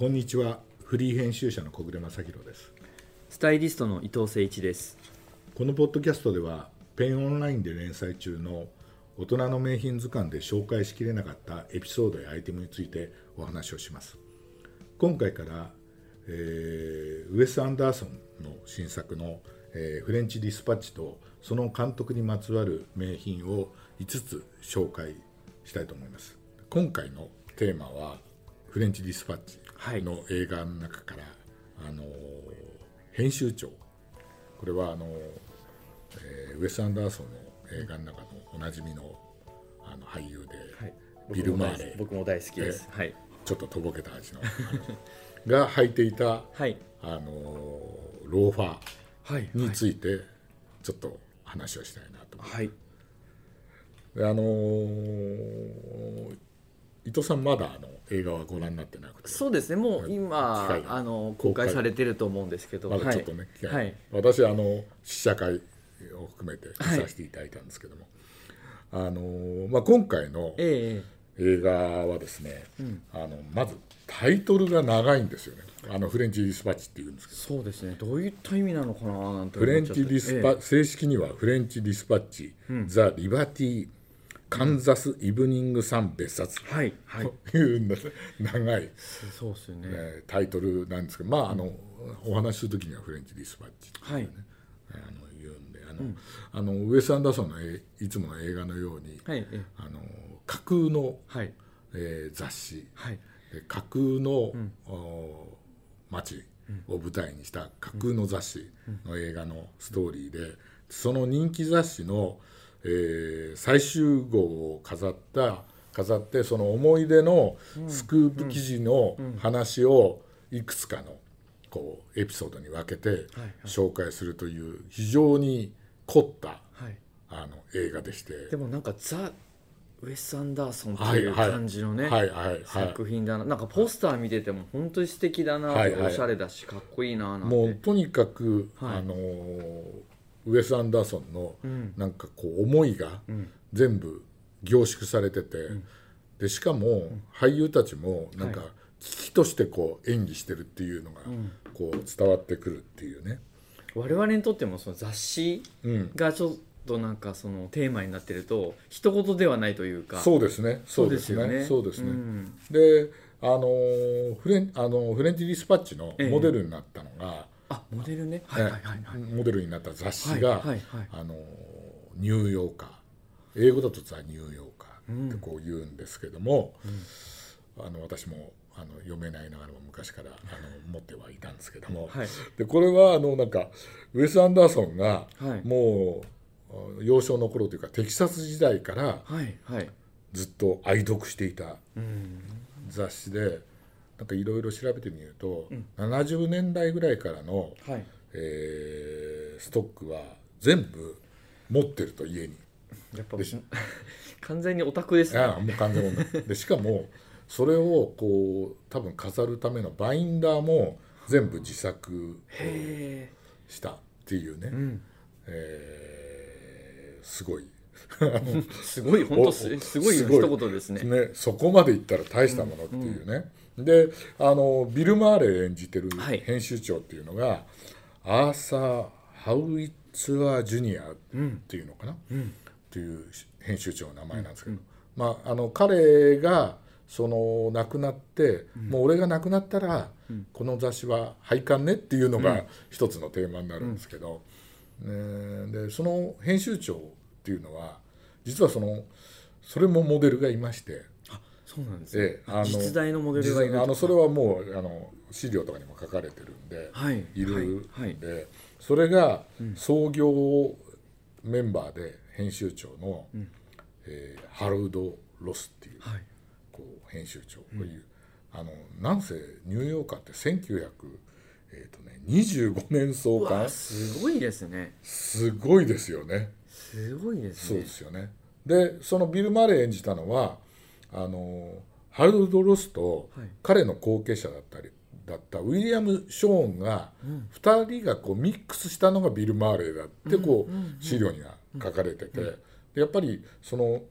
こんにちは。フリー編集者の小暮正弘です。スタイリストの伊藤誠一です。このポッドキャストではペンオンラインで連載中の大人の名品図鑑で紹介しきれなかったエピソードやアイテムについてお話をします。今回から、えーウエス・アンダーソンの新作の、えーフレンチ・ディスパッチとその監督にまつわる名品を5つ紹介したいと思います。今回のテーマはフレンチ・ディスパッチの映画の中から、あのー編集長。これはあの、えーウェス・アンダーソンの映画の中のおなじみのあの俳優で、はい。ビル・マーレ。ー僕も大好きです、はい。ちょっととぼけた味の が履いていた、はい。あのローファはい。ーについてちょっと話をしたいなと思いますはい。であのー伊藤さんまだあの映画はご覧になってなくて。そうですね。もう機今あの公開されてると思うんですけど。まだちょっとね、はい、はい。私あの試写会を含めて見させていただいたんですけども、あのーまあ、今回のえ映画はですね、あのまずタイトルが長いんですよね。あのフレンチ・ディスパッチっていうんですけえど。そうですね。どういった意味なのかななんてフレンチ・ディスパ、え正式にはフレンチ・ディスパッチ、ザ・リバティ・カンザス・イブニング・サン別冊えはいはい。というな長い、そうですよね、えータイトルなんですけどまああの、お話しする時にはフレンチ・ディスパッチってはい。あの言うんであの、あのウェス・アンダーソンのえいつもの映画のように、はい。ええあの架空の、はい。えー雑誌はい。で架空の、お街を舞台にした架空の雑誌の映画のストーリーでその人気雑誌の、えー最終号を飾った飾ってその思い出のスクープ記事の話をいくつかのこうエピソードに分けて紹介するという非常に凝ったはい。あの映画でして。でもなんかザ・ウェス・アンダーソンっていう感じのね、作品だな。なんかポスター見てても本当に素敵だな、はいはい。おしゃれだしかっこいいななんて。もうとにかく、はい。あのーウェス・アンダーソンのん。なんかこう思いが全部凝縮されてて、でしかも俳優たちもなんかはい。危機としてこう演技してるっていうのがこう伝わってくるっていうね。我々にとってもその雑誌うん。がちょっとなんかそのテーマになってると一言ではないというか。そうですね。そうですね。そうですね。ん。であのーフレンあのフレンチ・ディスパッチのモデルになったのが、あモデルね。はいはいはいはい。モデルになった雑誌はいが、はいはい。あのニューヨーカー。英語だとザ・ニューヨーカーってこう言うんですけども、あの私もあの読めないながらも昔からあの持ってはいたんですけども、はい。でこれはあのなんかウェス・アンダーソンがはい。もう、あ幼少の頃というかテキサス時代からはいはい。ずっと愛読していたうん。雑誌でなんかいろいろ調べてみると、70年代ぐらいからのはい。えーストックは全部持ってると家に。やっぱ 完全にオタクですね。ああもう完全にでしかもそれをこう多分飾るためのバインダーも全部自作へしたっていうね、えうん。えーすごいすごい本当すすごい一言ですね。ねそこまでいったら大したものっていうね、であのビル・マーレー演じてるはい。編集長っていうのが、アーサー・ハウイッツァー・ジュニアっていうのかな、っていう編集長の名前なんですけど、まあ、あの彼がその亡くなって、もう俺が亡くなったら、この雑誌は廃刊ねっていうのが一つのテーマになるんですけど、ねでその編集長っていうのは実はそのそれもモデルがいまして。そうなんですね。ええあの実在のモデルがいるあのそれはもうあの資料とかにも書かれてるんで、はいいるんで、はいそれが創業メンバーで編集長の、えーハロルド・ロスっていう,、はい。こう編集長という、あのなんせニューヨーカーって1900えーとね、25年創刊。すごいですね。すごいですよね。すごいですそうねですよね。でそのビル・マレー演じたのはあのハロルド・ロスとはい。彼の後継者だったりだったウィリアム・ショーンが2人がこうミックスしたのがビル・マーレーだってこう資料には書かれてて。でやっぱりその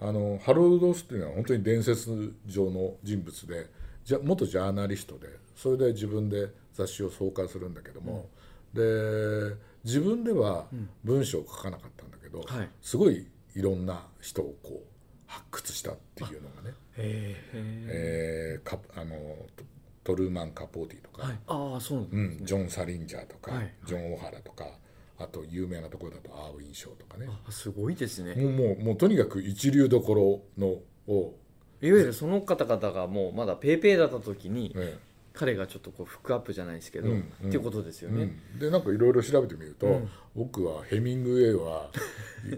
あのハロルド・ロスっていうのは本当に伝説上の人物でじゃ元ジャーナリストでそれで自分で雑誌を創刊するんだけども、で自分では文章を書かなかったんだけど、はい。すごいいろんな人をこう発掘したっていうのがね、へええーカあのトトルーマン・カポーティとか、はい。ああそうなんうん、ジョン・サリンジャーとか、はい。ジョン・オハラとかあと有名なところだとアーウィン・ショーとかね。あすごいですね。もうもうもうとにかく一流どころのを、いわゆるその方々がもうまだペーペーだった時にね彼がちょっとこうフックアップじゃないですけど、うんうん。っていうことですよね、うん、でなんかいろいろ調べてみると、うん。僕はヘミングウェイは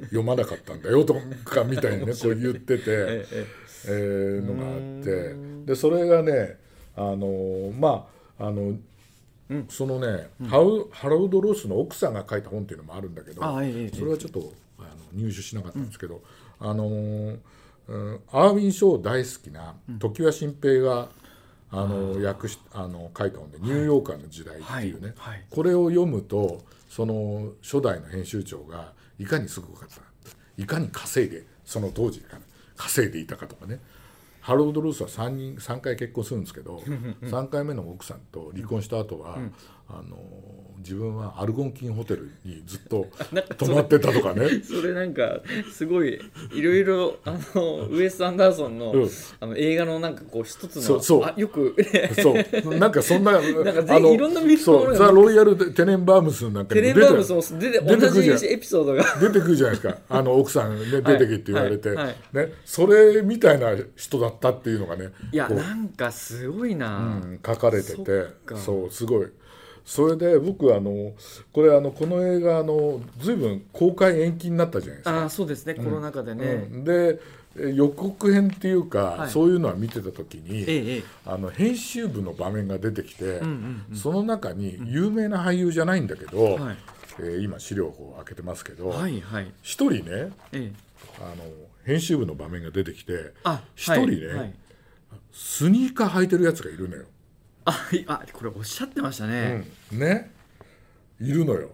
読まなかったんだよとかみたいに ね。こう言ってて、えええーのがあって。うん。でそれがねあのまああの、うん。そのね、ハウハロルド・ロスの奥さんが書いた本っていうのもあるんだけどあええええ。それはちょっとあの入手しなかったんですけど、あのーうんアーウィン・ショー大好きな常盤新平が、あの訳しあの書いた本で「ニューヨーカーの時代」っていうね、はい。はい。これを読むとその初代の編集長がいかにすごかったかいかに稼いでその当時から稼いでいたかとかね。ハロルド・ルースは3人3回結婚するんですけど3回目の奥さんと離婚した後は、あの自分はアルゴンキンホテルにずっと 泊まってたとかね。それなんかすごいいろいろあのウエス・アンダーソンの,、うん。あの映画のなんかこう一つのそうそう。あよくそう。なんかそんなかぜいろんなそう。ザ・ロイヤル・テネンバームスなんかテにも出てレンバームスも出て出て同くるじエピソードが。出てくるじゃないですか。あの奥さんね出てけって言われて、はい。はい。ね、それみたいな人だったっていうのがねいやなんかすごいな、うん書かれてて。そうすごいそれで僕あのこれあのこの映画あの随分公開延期になったじゃないですか。ああそうですね、コロナ禍でね、うん。でえ予告編っていうか、はい。そういうのは見てた時に、ええええ。あの編集部の場面が出てきて、うんうんうん。その中に有名な俳優じゃないんだけど、はい。えー今資料を開けてますけどはいはい。一、人ねええ。あの編集部の場面が出てきてあ一人ね、はい。はいスニーカー履いてるやつがいるのよ。あこれおっしゃってましたね、うん。ね。いるのよ。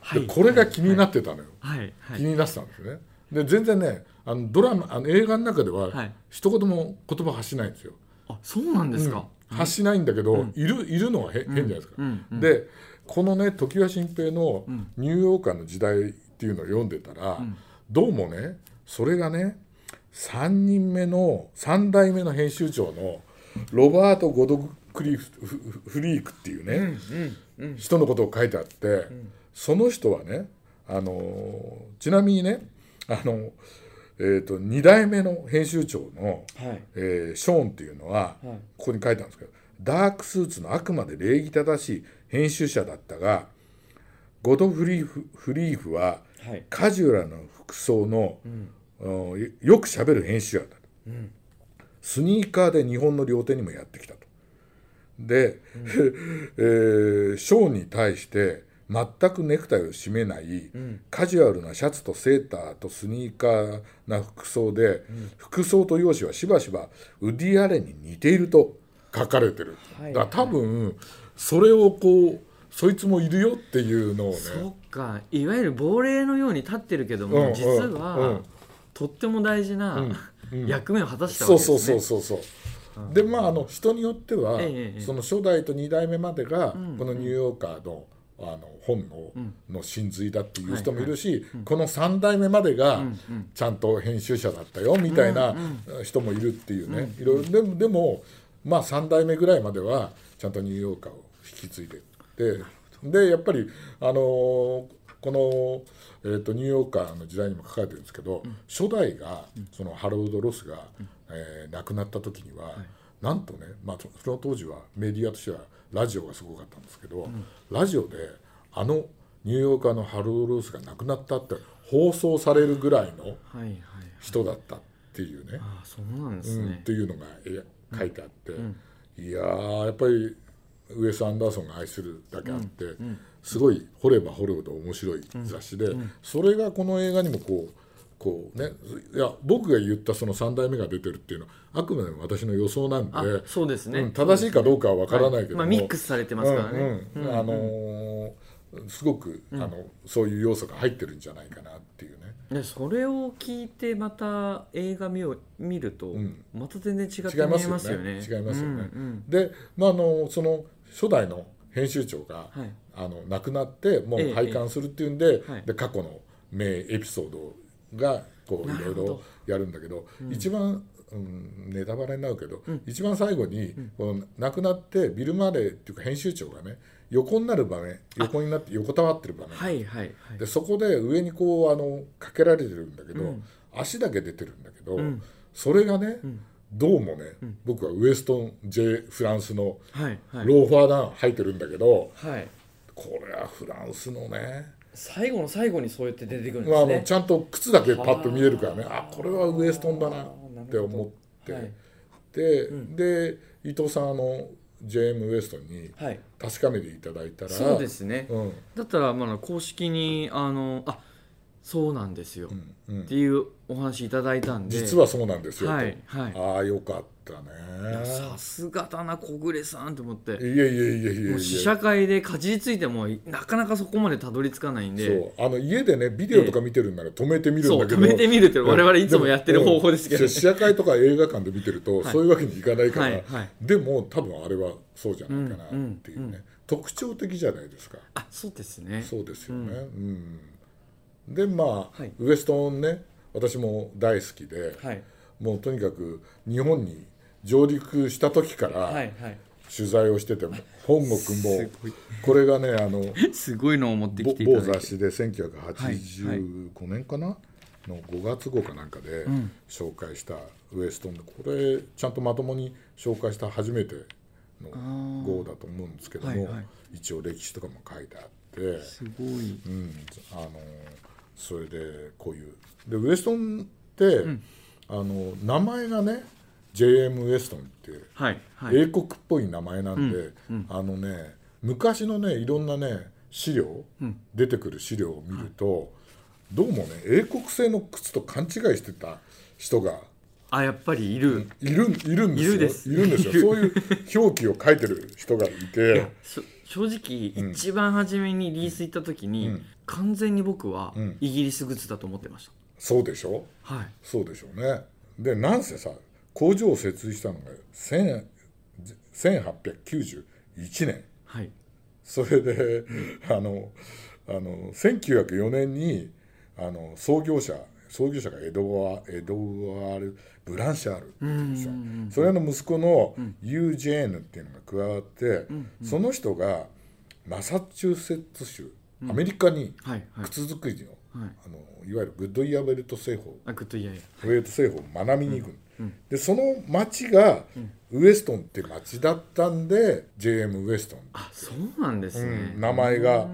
はい。でこれが気になってたのよ。はい。はい。気になってたんですよね。で全然ねあのドラマあの映画の中では、はい。一言も言葉発しないんですよ。あそうなんですか、発しないんだけど、いるいるのはへ変じゃないですか。うん。うん。でこのね常盤新平の「ニューヨーカーの時代」っていうのを読んでたら、どうもねそれがね3人目の3代目の編集長のロバート・ゴドクリフリークっていうね、うんうん人のことを書いてあって、その人はねあのーちなみにねあの、えー、と2代目の編集長の、はい。えーショーンっていうのは、はい。ここに書いてあるんですけどダークスーツのあくまで礼儀正しい編集者だったがゴドフリーフフリーフははい。カジュアルな服装の、うん。よくしゃべる編集者だと、スニーカーで日本の料亭にもやってきたと。で、えーショーンに対して全くネクタイを締めない、カジュアルなシャツとセーターとスニーカーな服装で、服装と容姿はしばしばウディ・アレンに似ていると書かれてる、はい。だから多分それをこうそいつもいるよっていうのをね。そっか。いわゆる亡霊のように立ってるけども、うんうん実は、うん。とっても大事な、うん。役目を果たしたそうわけですね。そうそうそうそうでまああの人によっては、その初代と2代目までが、んこのニューヨーカーのあの本の,、ん。の真髄だっていう人もいるし、この3代目までがうんちゃんと編集者だったよみたいな人もいるっていうね、いろいろでもでもまあ3代目ぐらいまではちゃんとニューヨーカーを引き継いでって。でやっぱりあのーこの、えー、とニューヨーカーの時代にも書かれてるんですけど、初代がそのハロルド・ロスが、えー亡くなった時には、なんとね、まあ、そその当時はメディアとしてはラジオがすごかったんですけど、ラジオであのニューヨーカーのハロルド・ロスが亡くなったって放送されるぐらいのはいはい人だったっていうね。ああそうなんですうん、っね、ていうのがえ書いてあって、いやーやっぱりウエス・アンダーソンが愛するだけあって、すごい掘れば掘るほど面白い雑誌で、それがこの映画にもこうこうねいや僕が言ったその3代目が出てるっていうのはあくまでも私の予想なんであそうですね、うん正しいかどうかは分からないけども、はい。まあ、ミックスされてますからね、うんうんあのーすごく、あのそういう要素が入ってるんじゃないかなっていうね。でそれを聞いてまた映画見を見ると、うん。また全然違って違いま見えますすよね。よね。違いますよね。うん。で、まあ、あのその初代の編集長が、うんはい。あの亡くなってもええう廃刊するっていうんで,、はい。で過去の名エピソードがこういろいろやるんだけど、一番、うん、ネタバレになるけど、うん。一番最後に、この亡くなってビル・マレーっていうか編集長がね横になる場面横になって横たわってる場面、はいはいはい。でそこで上にこうあのかけられてるんだけど、うん。足だけ出てるんだけど、うん。それがね、んどうもね、僕はウエストン・ジェ・フランスのはいはい。ローファーダウン履いてるんだけど、はい。これはフランスのね、最後の最後にそうやって出てくるんでまあ、あすね。のちゃんと靴だけパッと見えるからね。あ。これはウエストンだな。って思って、はい。で,、で伊藤さんあの JM ウエストンにはい、確かめていただいたらそうですね。うん。だったらまあ公式にあのあそうなんですよ、うんうん。っていうお話いただいたんで。実はそうなんですよ、と。はいはい。ああよかったね。さすがだな小暮さんと思って。いやいやいやいやもう試写会でかじりついてもなかなかそこまでたどり着かないんで。そう。あの家でねビデオとか見てるんなら止めてみるんだけど、止めてみるって我々いつもやってる方法ですけど、うん試写会とか映画館で見てると、はい。そういうわけにいかないから、はいはい。でも多分あれはそうじゃないかなっていうね、うんうん特徴的じゃないですか。あそうですね。そうですよね。うん、でまあ、はい。ウエストンね私も大好きで、はい。もうとにかく日本に上陸した時からはいはい。取材をしてても、本国も すごい。これがねあの すごいのを持ってぼきて某雑誌で1985年かな、の5月号かなんかでん。紹介したウエストンでこれちゃんとまともに紹介した初めての号だと思うんですけども、はいはい。一応歴史とかも書いてあって、すごい。うん、あのそれでこういう。でウエストンって、あの名前がね JM ウエストンってはいはい。英国っぽい名前なんで、あのね昔のねいろんなね資料、ん。出てくる資料を見ると、どうもね英国製の靴と勘違いしてた人があやっぱりいる、いるいるんですよ。いるんですよ。そういう表記を書いてる人がいてそ正直、一番初めにリース行った時に、うん。完全に僕はうん。イギリス靴だと思ってましそうでしょ？た、はい。そうでしょうね。でなんせさ工場を設立したのが1000 1891年。はい。それで、あのあの1904年にあの創業者創業者がエドワエドワール・ブランシャールっていう人うん。それの息子のユージェーヌっていうのが加わって、んその人がマサチューセッツ州アメリカにはいはい。靴作りの,、はい。あのいわゆるグッドイヤーウェルト製法。あグッドイヤー。ウェルト製法を学びに行く、でその町がウエストンって町だったんで JM ウエストン、あそうなんですね、うん名前が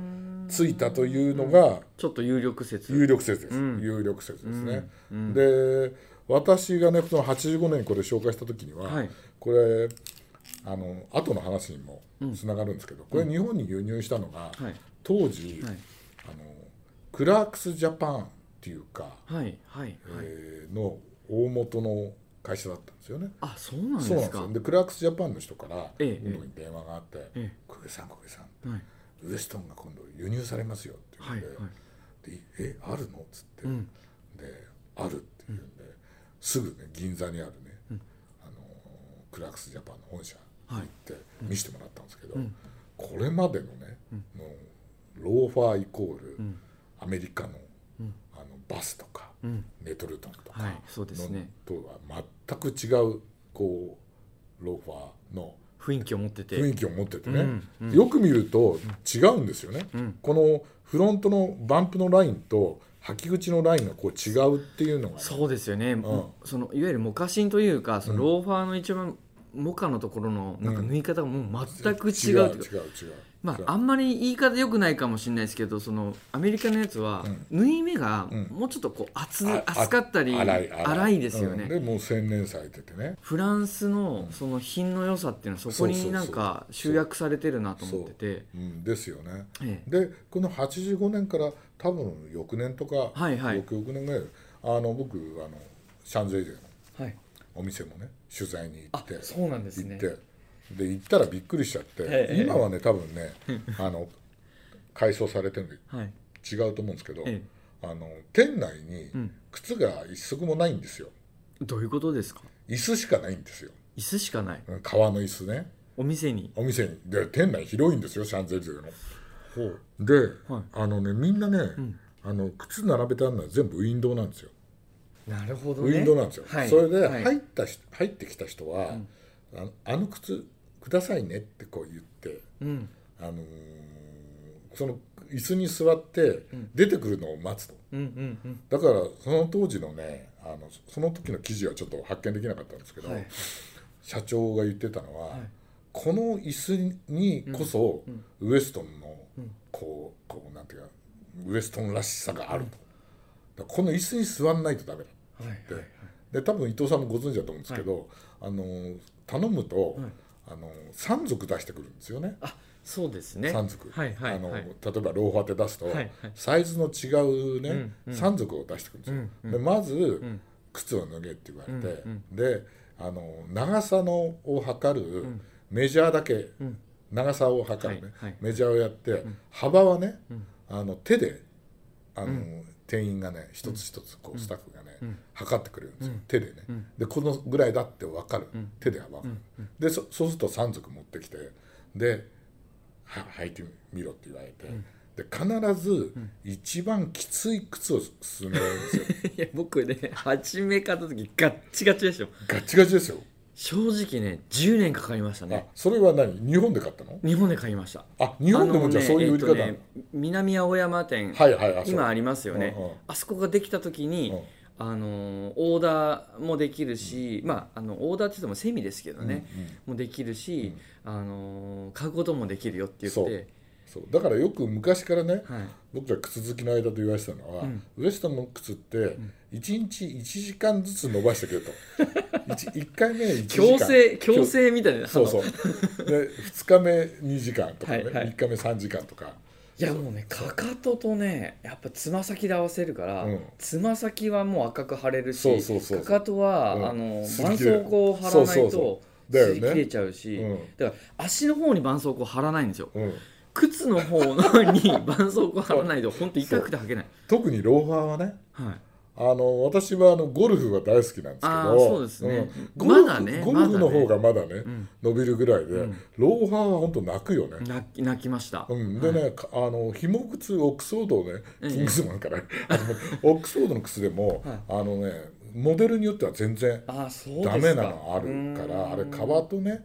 ついたというのがちょっと有力説。有力説です、うん。有力説ですね、うん。で私がねその85年にこれ紹介した時には、はい。これあの後の話にもつながるんですけど、これ日本に輸入したのが、はい。当時、はい。あのクラークスジャパンっていうか、はいはいはい、えーの大元の会社だったんですよね。あそうなんそうなんですかよ。でクラークスジャパンの人からええ僕に電話があってえ「小出さん小出さん。はいウエストンが今度輸入されますよ」って言はいってはい。でえあるの?」っつって、うん。で「ある」って言うんで、すぐね銀座にあるね、あのクラークスジャパンの本社行って見せてもらったんですけど、これまでのね、もうローファーイコール、アメリカの,、あのバスとか、うん。メトルトンとかはいそうですね。のとは全く違うこうローファーの雰囲気を持ってて。雰囲気を持っててね、うんうん。よく見ると違うんですよね、ん。このフロントのバンプのラインと履き口のラインがこう違うっていうのがね、そうですよね、ん。そのいわゆるモカシンというかそのローファーの一番モカのところのなんか縫い方がもう全く違ううか違う違う違う。まあ、あんまり言い方良くないかもしれないですけどそのアメリカのやつは、縫い目がうん。もうちょっとこう厚,、あ厚かったり粗いですよね、うん。でもう洗練されててね。フランスのその品の良さっていうのはそこになんか集約されてるなと思ってて。う。ん、ですよね。ええ。でこの85年から多分翌年とか、はいはい。翌々年ぐらい。あの僕あのシャンゼリゼのはい。お店もね取材に行あって。そうなんですね。行って。で行ったらびっくりしちゃって、ええ今はね多分ね あの改装されてるんではい。違うと思うんですけど、えあの店内にん。靴が一足もないんですよ。どういうことですか？椅子しかないんですよ。椅子しかない。うん革の椅子ね。お店に？お店に。で店内広いんですよシャンゼリゼの。ほう。で、はい。あのねみんなね、あの靴並べてあるのは全部ウィンドウなんですよなるほどウねィンドウなんですよ、はい。それではい。入ったし、入ってきた人は、あのあの靴くださいねってこう言って、うん。あのーその椅子に座って出てくるのを待つと。うんうんうん。だからその当時のねあのその時の記事はちょっと発見できなかったんですけど、はい。社長が言ってたのは、い。この椅子にこそ、ウエストンのこうこうなんていうかウエストンらしさがあると、この椅子に座んないとダメだはいって、で多分伊藤さんもご存知だと思うんですけど、あの頼むと、あの3足出してくるんですよね。あそうですね。3足、はいはいあのはい例えばローファーって出すと、はいはい。サイズの違うね、3足を出してくるんですよ、でまず、靴を脱げって言われて、であの長さのを測るメジャーだけ、長さを測るね、はいはい。メジャーをやって、幅はね、あの手であの、店員がね一つ一つこうスタッフがね、測ってくれるんですよ、手でね、でこのぐらいだって分かる、手で分かる、でそそうすると3足持ってきてでは履いてみろって言われて、で必ず一番きつい靴を勧められるんですよ。いや僕ね初め買った時ガッチガチでしたよガッチガチですよ正直ね10年かかりましたあねそれは何？日本で買ったの？日本で買いました。あ日本でもじゃあそういう売り方ねえっとね南青山店、はいはい今ありますよね、うんうん。あそこができた時に、うん。あのオーダーもできるし、まああのオーダーって言ってもセミですけどね、もできるし、あの買うこともできるよって言って。そう。だからよく昔からね、はい。僕ら靴好きの間と言われてたのは、ウエストンの靴って1日1時間ずつ伸ばしてくれと 1, 回目1時間。強制強制みたいなそうそう。で2日目2時間とかね、はいはい。3日目3時間とか。いやもうねかかととねやっぱつま先で合わせるからうん。つま、先はもう赤く腫れるしかかとは、うん。あの絆創膏を貼らないとうだよね。擦り切れちゃうし、うん。だから足の方に絆創膏貼らないんですよ。うん。靴の方のに 絆創膏貼らないと本当痛くて履けない、特にローファーはねはい、あの私はあのゴルフが大好きなんですけどそうですね。ん。ゴルフまだね。ゴルフの方がまだね、ん。伸びるぐらいで、ローファーは本当泣くよね、泣きました、うん、でね、かあの紐靴オックスフォードをねキングスマンから、あのオックスフォードの靴でも、はい。あのねモデルによっては全然ダメなのあるからうん。あれ革とね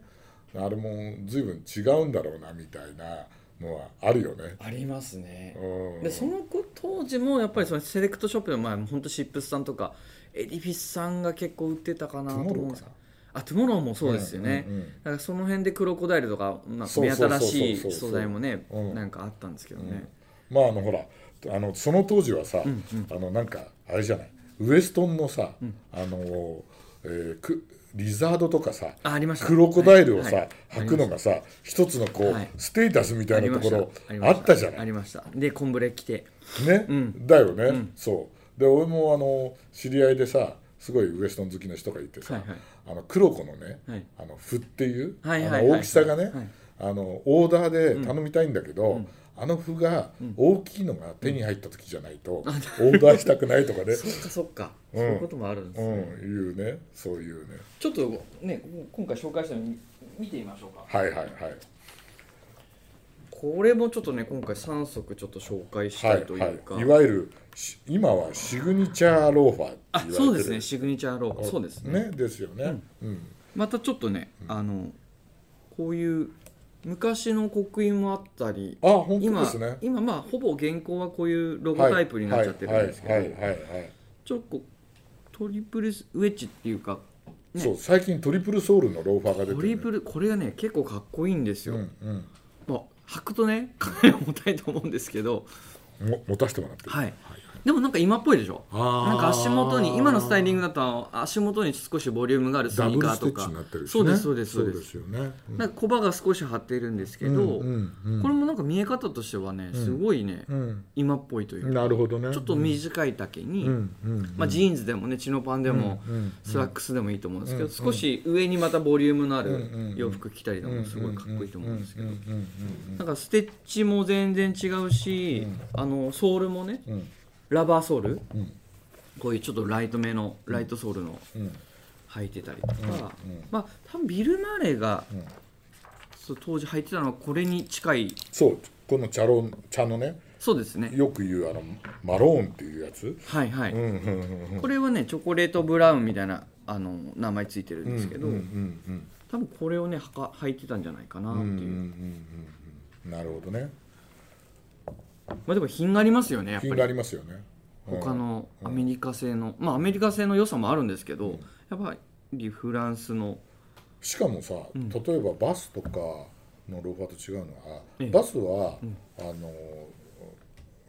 あれも随分違うんだろうなみたいなのはあるよね。ありますね、うん。でその子当時もやっぱりそのセレクトショップでまあ本当シップスさんとかエディフィスさんが結構売ってたかなと思うんですあトゥモローもそうですよね、うんうんうん。だからその辺でクロコダイルとか、まあ、目新しい素材もねうん。なんかあったんですけどね、まああのほらあのその当時はさ、あのなんかあれじゃない？ウエストンのさ、あの、えーくリザードとかさクロコダイルをさ、はいはい。履くのがさ一つのこう、はい。ステータスみたいなところあったじゃない？ありました。でコンブレ着て。ね、ん。だよね、そう。で俺もあの知り合いでさすごいウエストン好きな人がいてさ、はいはい。あのクロコのね、はい。あのフっていう、はいはいはいあの大きさがね、はい。あのオーダーで頼みたいんだけど、あの麩が大きいのが手に入った時じゃないと、オーダーしたくないとかね、そっかそっか、うん。そういうこともあるんですうね、ん、いうね。そういうね。ちょっとね今回紹介したの見見てみましょうか。はいはいはい。これもちょっとね今回3足ちょっと紹介したはいいというか、はい、い。わゆるし今はシグニチャーローファーってあ言われてる。そうですね。シグニチャーローそうですね。ねですよね、うん。またちょっとね、あのこういう昔の刻印もあったりあ本当今ですね。今まあほぼ現行はこういうロゴタイプになっちゃってるんですけど、ちょっとトリプルウェッジっていうかね。そう最近トリプルソールのローファーが出てる、トリプルこれがね結構かっこいいんですよ、うんうん。まあ履くとねかなり重たいと思うんですけど。も持たせてもらってるはいでもなんか今っぽいでしょ？なんか足元に今のスタイリングだと足元に少しボリュームがあるスニーカーとかそうですそうですそうです。よね、うん。なんかコバが少し張っているんですけど、うんうんうんこれもなんか見え方としてはねすごいね、うん。今っぽいというか。なるほどね。ちょっと短い丈に、うんうんまあ、ジーンズでもねチノパンでも、うんうんスラックスでもいいと思うんですけど、うん少し上にまたボリュームのあうんうんる洋服着たりとかもすごいかっこいいと思うんですけど、うんうんなんかステッチも全然違うし、あのソールもねうんうんラバーソール？うん。こういうちょっとライトめのライトソールのうん。履いてたりとか、まあ多分ビル・マレーが、うん。そう当時履いてたのはこれに近い。そうこの茶ロン茶のねそうですね。よく言うあのマローンっていうやつ、はいはい、これはねチョコレートブラウンみたいなあの名前ついてるんですけど、多分これをねはか履いてたんじゃないかなっていう、なるほどねまあでも品がありますよねやっぱ品りがありますよね。他のアメリカ製の、まあアメリカ製の良さもあるんですけど、やっぱりフランスの。しかもさ、ん。例えばバスとかのローファーと違うのは、ええ。バスは、あの、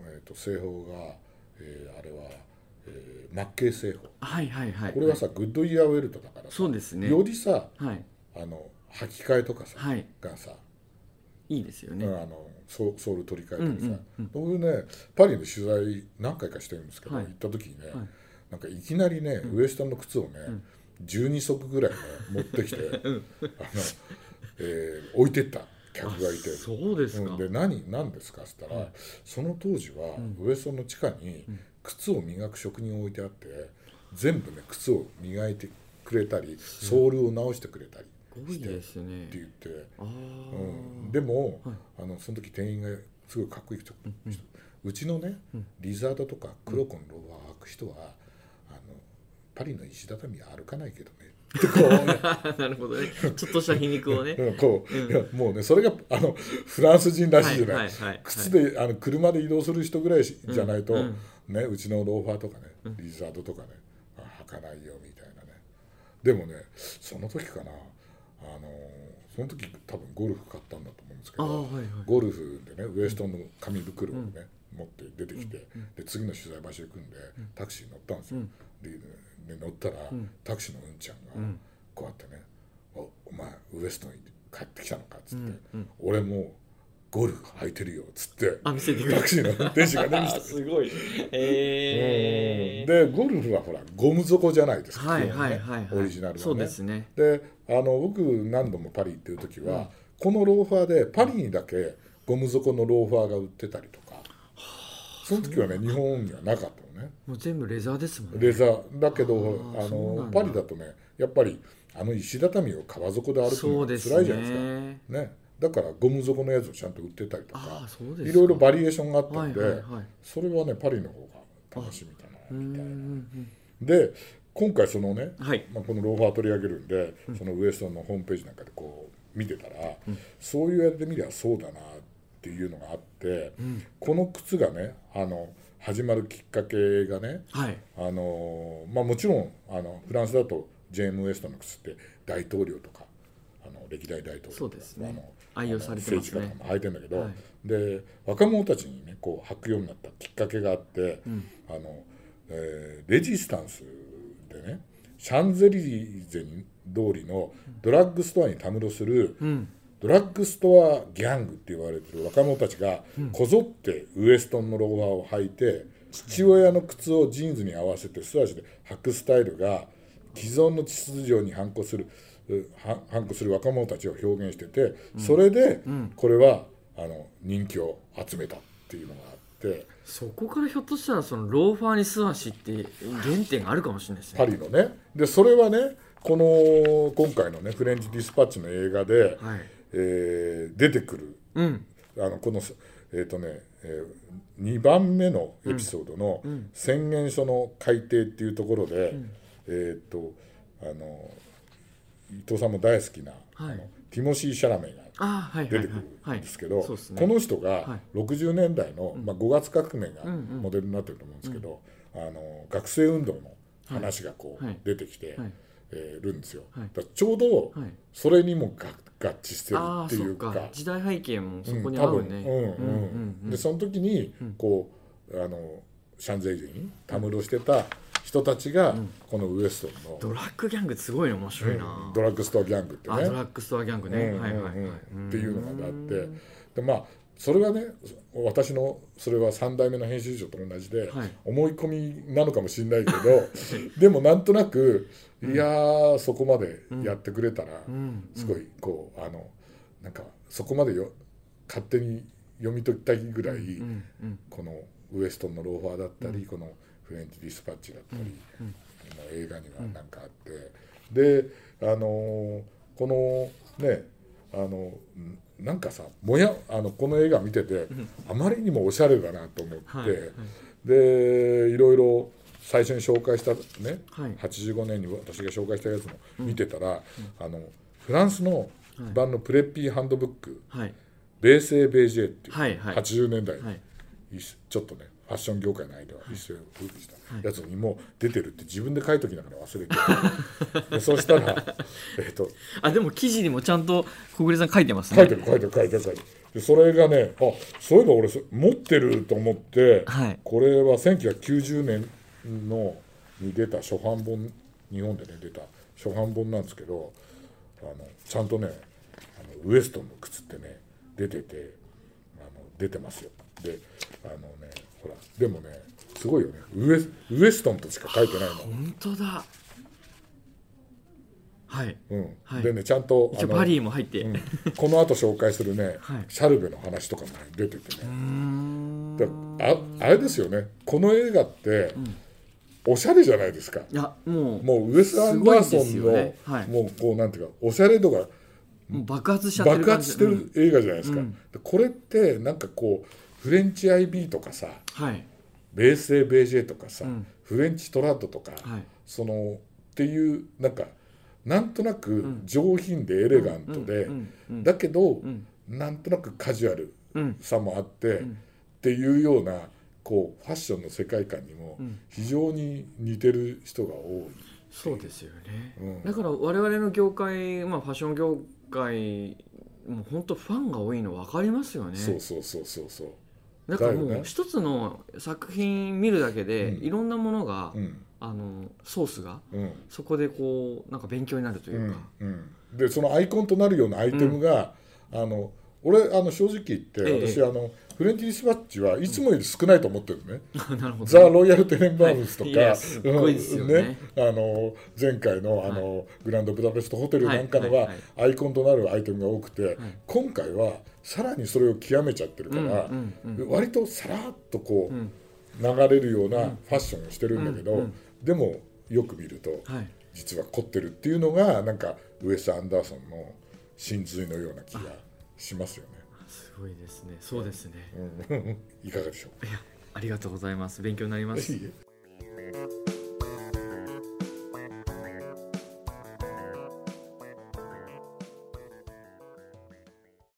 えー、と製法が、えーあれは、えー、マッケイ製法。はいはいはい。これはさ、グッドイヤーウェルトだからさそうですね。よりさはい。あの履き替えとかさ、はい。がさ、いいですよね、あのソソール取り替えとかさ、うん僕ねパリで取材何回かしてるんですけど、はい。行った時にね、はい。なんかいきなりね、ウエスタンの靴をね、12足ぐらいね持ってきて、あの、えー置いてった客がいて。そうですか、うん。で何何ですか？っつったら、その当時はウエストの地下に靴を磨く職人を置いてあって全部ね靴を磨いてくれたりソールを直してくれたりいですね。って言って、ああ、うん、でも、はい。あのその時店員がすごいかっこいい人、うちのねリザードとかクロコンローバー履く人はあのパリの石畳は歩かないけどね。ってこうねなるほどね。ちょっとした皮肉をね。うんこう、いやもうねそれがあのフランス人らしいじゃない、はいはいはい。靴で、あの車で移動する人ぐらいしじゃないと、うんねうちのローファーとかねリザードとかね、あ履かないよみたいなね。でもねその時かなあのその時多分ゴルフ買ったんだと思うんですけど、はいはい。ゴルフでねウエストンの紙袋をね、持って出てきて、で次の取材場所行くんで、タクシーに乗ったんですよ、でで乗ったら、タクシーのうんちゃんが、こうやってね「おお前ウエストンに帰ってきたのか」っつって、俺もうゴルフ履いてるよ」っつって。あ見せてタクシーの運転手がね見せてく すごい。えれてでゴルフはほらゴム底じゃないですか、はいはいはいはい。オリジナルはね。そうですね。であの僕何度もパリ行ってる時は、このローファーでパリにだけゴム底のローファーが売ってたりとか。その時はね日本にはなかったのね。もう全部レザーですもんね。レザー。だけどあのパリだとねやっぱりあの石畳を川底で歩くのがそうです辛いじゃないですか。ね。ねだからゴム底のやつをちゃんと売ってたりとあか。いろいろバリエーションがあったんで、はいはいはい。それはねパリの方が楽しみだなうんみたいな。うんで今回そのね、うんはい。まあ、このローファー取り上げるんで、そのウエストンのホームページなんかでこう見てたら、そういうやってみりゃそうだなっていうのがあって、この靴がねあの始まるきっかけがねはい。あの、まあ、もちろんあのフランスだとジェーム・ウエストンの靴って大統領とかあの歴代大統領とかそうですね。あの愛用されてますね。政治家とかも履いてんだけど、はい。で若者たちにねこう履くようになったきっかけがあって、あのえーレジスタンスでねシャンゼリゼ通りのドラッグストアにたむろする、うん。ドラッグストアギャングって言われてる若者たちがこぞってウエストンのローファーを履いて父親の靴をジーンズに合わせて素足で履くスタイルが既存の秩序に反抗する反抗する若者たちを表現しててそれでこれはあの人気を集めたっていうのがあって。そこからひょっとしたらそのローファーに素足って原点があるかもしれないですね。パリのね。でそれはねこの今回のねフレンチ・ディスパッチの映画で、はい。えー出てくる。うん。あのこのえっ、とね、え2番目のエピソードの「宣言書の改定」っていうところで、えっ、とあの伊藤さんも大好きな、はい。ティモシー・シャラメが出てくるはい。んですけど、この人がは60年代の、まあ、5月革命がんうん。モデルになってると思うんですけど、あの学生運動の話がこう、はい。出てきて、はい。えーるんですよ、はい。ちょうどはい。それにもが合致してるっていうか。時代背景もそこに合うね。うんうんうんでその時にこうあのシャンゼリゼにたむろしてた人たちがこのウエストンのドラッグギャングすごいの面白いな、うん。ドラッグストアギャングってね。あドラッグストアギャングね、うんはいはいはい、っていうのがあって。でまあそれはね私のそれは3代目の編集長と同じで、はい。思い込みなのかもしれないけど でもなんとなくいやーそこまでやってくれたら、ん。すごいこうあのなんかそこまでよ勝手に読み解きたいぐらい、うんうんこのウエストンのローファーだったり、このフレンチ・ディスパッチだったりの映画にはなんかあって、であのこのねあのんなんかさもやあのこの映画見ててあまりにもおしゃれだなと思って、はいはい。でいろいろ最初に紹介したね、はい。85年に私が紹介したやつも見てたら、あのフランスの版のプレッピーハンドブック、はい。ベーセー・ベージェっていう、はいはい。80年代、はい。ちょっとねファッション業界の間は一世を風靡したやつにも出てるって自分で書いときながら忘れて。でそうしたらえっとあでも記事にもちゃんと小暮さん書いてますね。書いてる書いてる書いてる書いてる。でそれがねあそういえば俺そ持ってると思って、はい。これは1990年のに出た初版本日本でね出た初版本なんですけどあのちゃんとねあのウエストンの靴ってね出ててあの出てますよ。であのねほらでもねすごいよね。ウエスウエストンとしか書いてないの、本当だ。はい。うん。はい。でねちゃんと一応パリーも入って、ううん。この後紹介するね、はい。シャルベの話とかもね出ててね、だああれですよね。この映画って、おしゃれじゃないですか。いやもうもうウエス・アンダーソンすの、ね。はい。もうこうなんていうかおしゃれ度が爆発しちゃってる爆発してる映画じゃないですか、うん。でこれってなんかこうフレンチ IB とかさはい。ベーセー・ベージェとかさ、うん。フレンチ・トラッドとか、はい。そのっていうなんかなんとなく上品でエレガントで、うん。うん。だけど、ん。なんとなくカジュアルうんさもあって、っていうようなこうファッションの世界観にも非常に似てる人が多い。そうですよね、うん。だから我々の業界、まあ、ファッション業界もう本当ファンが多いの分かりますよね。そうそうそうそうそう。だからもう一つの作品見るだけで、うん。いろんなものが、うん。あのソースがうん。そこでこうなんか勉強になるというか、でそのアイコンとなるようなアイテムが、あの俺あの正直言って、ええ。私あのフレンチディスパッチはいつもより少ないと思ってるのね、なるほど。ザ・ロイヤル・テネンバームスとか、ね。うん。あの前回のあの、グランドブダペストホテルなんかのは、アイコンとなるアイテムが多くて、今回はさらにそれを極めちゃってるから、割とさらっとこう、ん。流れるようなファッションをしてるんだけど、でもよく見ると、はい。実は凝ってるっていうのがなんかウエス・アンダーソンの真髄のような気がしますよね。すごいですね。そうですね、うん。いかがでしょう？いやありがとうございます。勉強になります